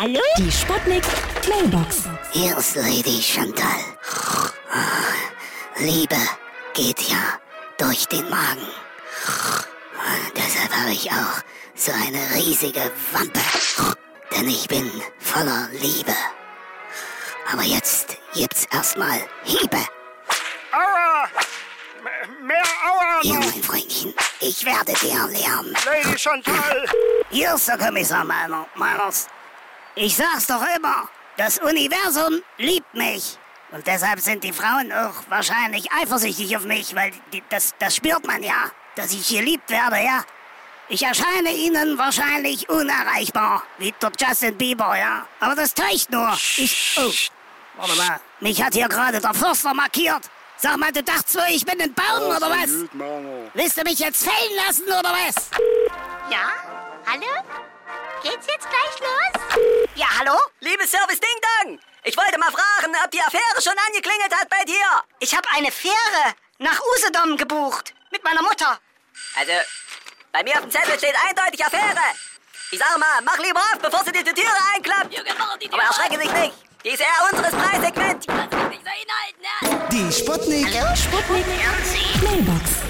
Hallo? Die Sputnik Mailbox. Hier ist Lady Chantal. Liebe geht ja durch den Magen. Deshalb habe ich auch so eine riesige Wampe. Denn ich bin voller Liebe. Aber jetzt gibt's erstmal Hiebe. Aua! M- Mehr Aua Hier, noch! mein Freundchen, ich werde dir lernen. Lady Chantal! Hier ist der Kommissar Meiner, Meiners. Ich sag's doch immer, das Universum liebt mich. Und deshalb sind die Frauen auch wahrscheinlich eifersüchtig auf mich, weil die, das, das spürt man ja, dass ich geliebt werde, ja. Ich erscheine ihnen wahrscheinlich unerreichbar, wie der Justin Bieber, ja. Aber das täuscht nur. Ich, oh, warte mal, mich hat hier gerade der Förster markiert. Sag mal, du dachtest wohl, ich bin ein Baum, oder was? Gut. Willst du mich jetzt fällen lassen, oder was? Ja? Hallo? Geht's jetzt gleich los? Ja, hallo? Liebes Service Ding Dong! Ich wollte mal fragen, ob die Affäre schon angeklingelt hat bei dir. Ich habe eine Fähre nach Usedom gebucht. Mit meiner Mutter. Also, bei mir auf dem Zettel steht eindeutig Affäre. Ich sage mal, mach lieber auf, bevor sie dir die Türe einklappt. Aber erschrecke dich nicht. Die ist eher unseres Preissegment. Die Sputnik. Sputnik Mailbox.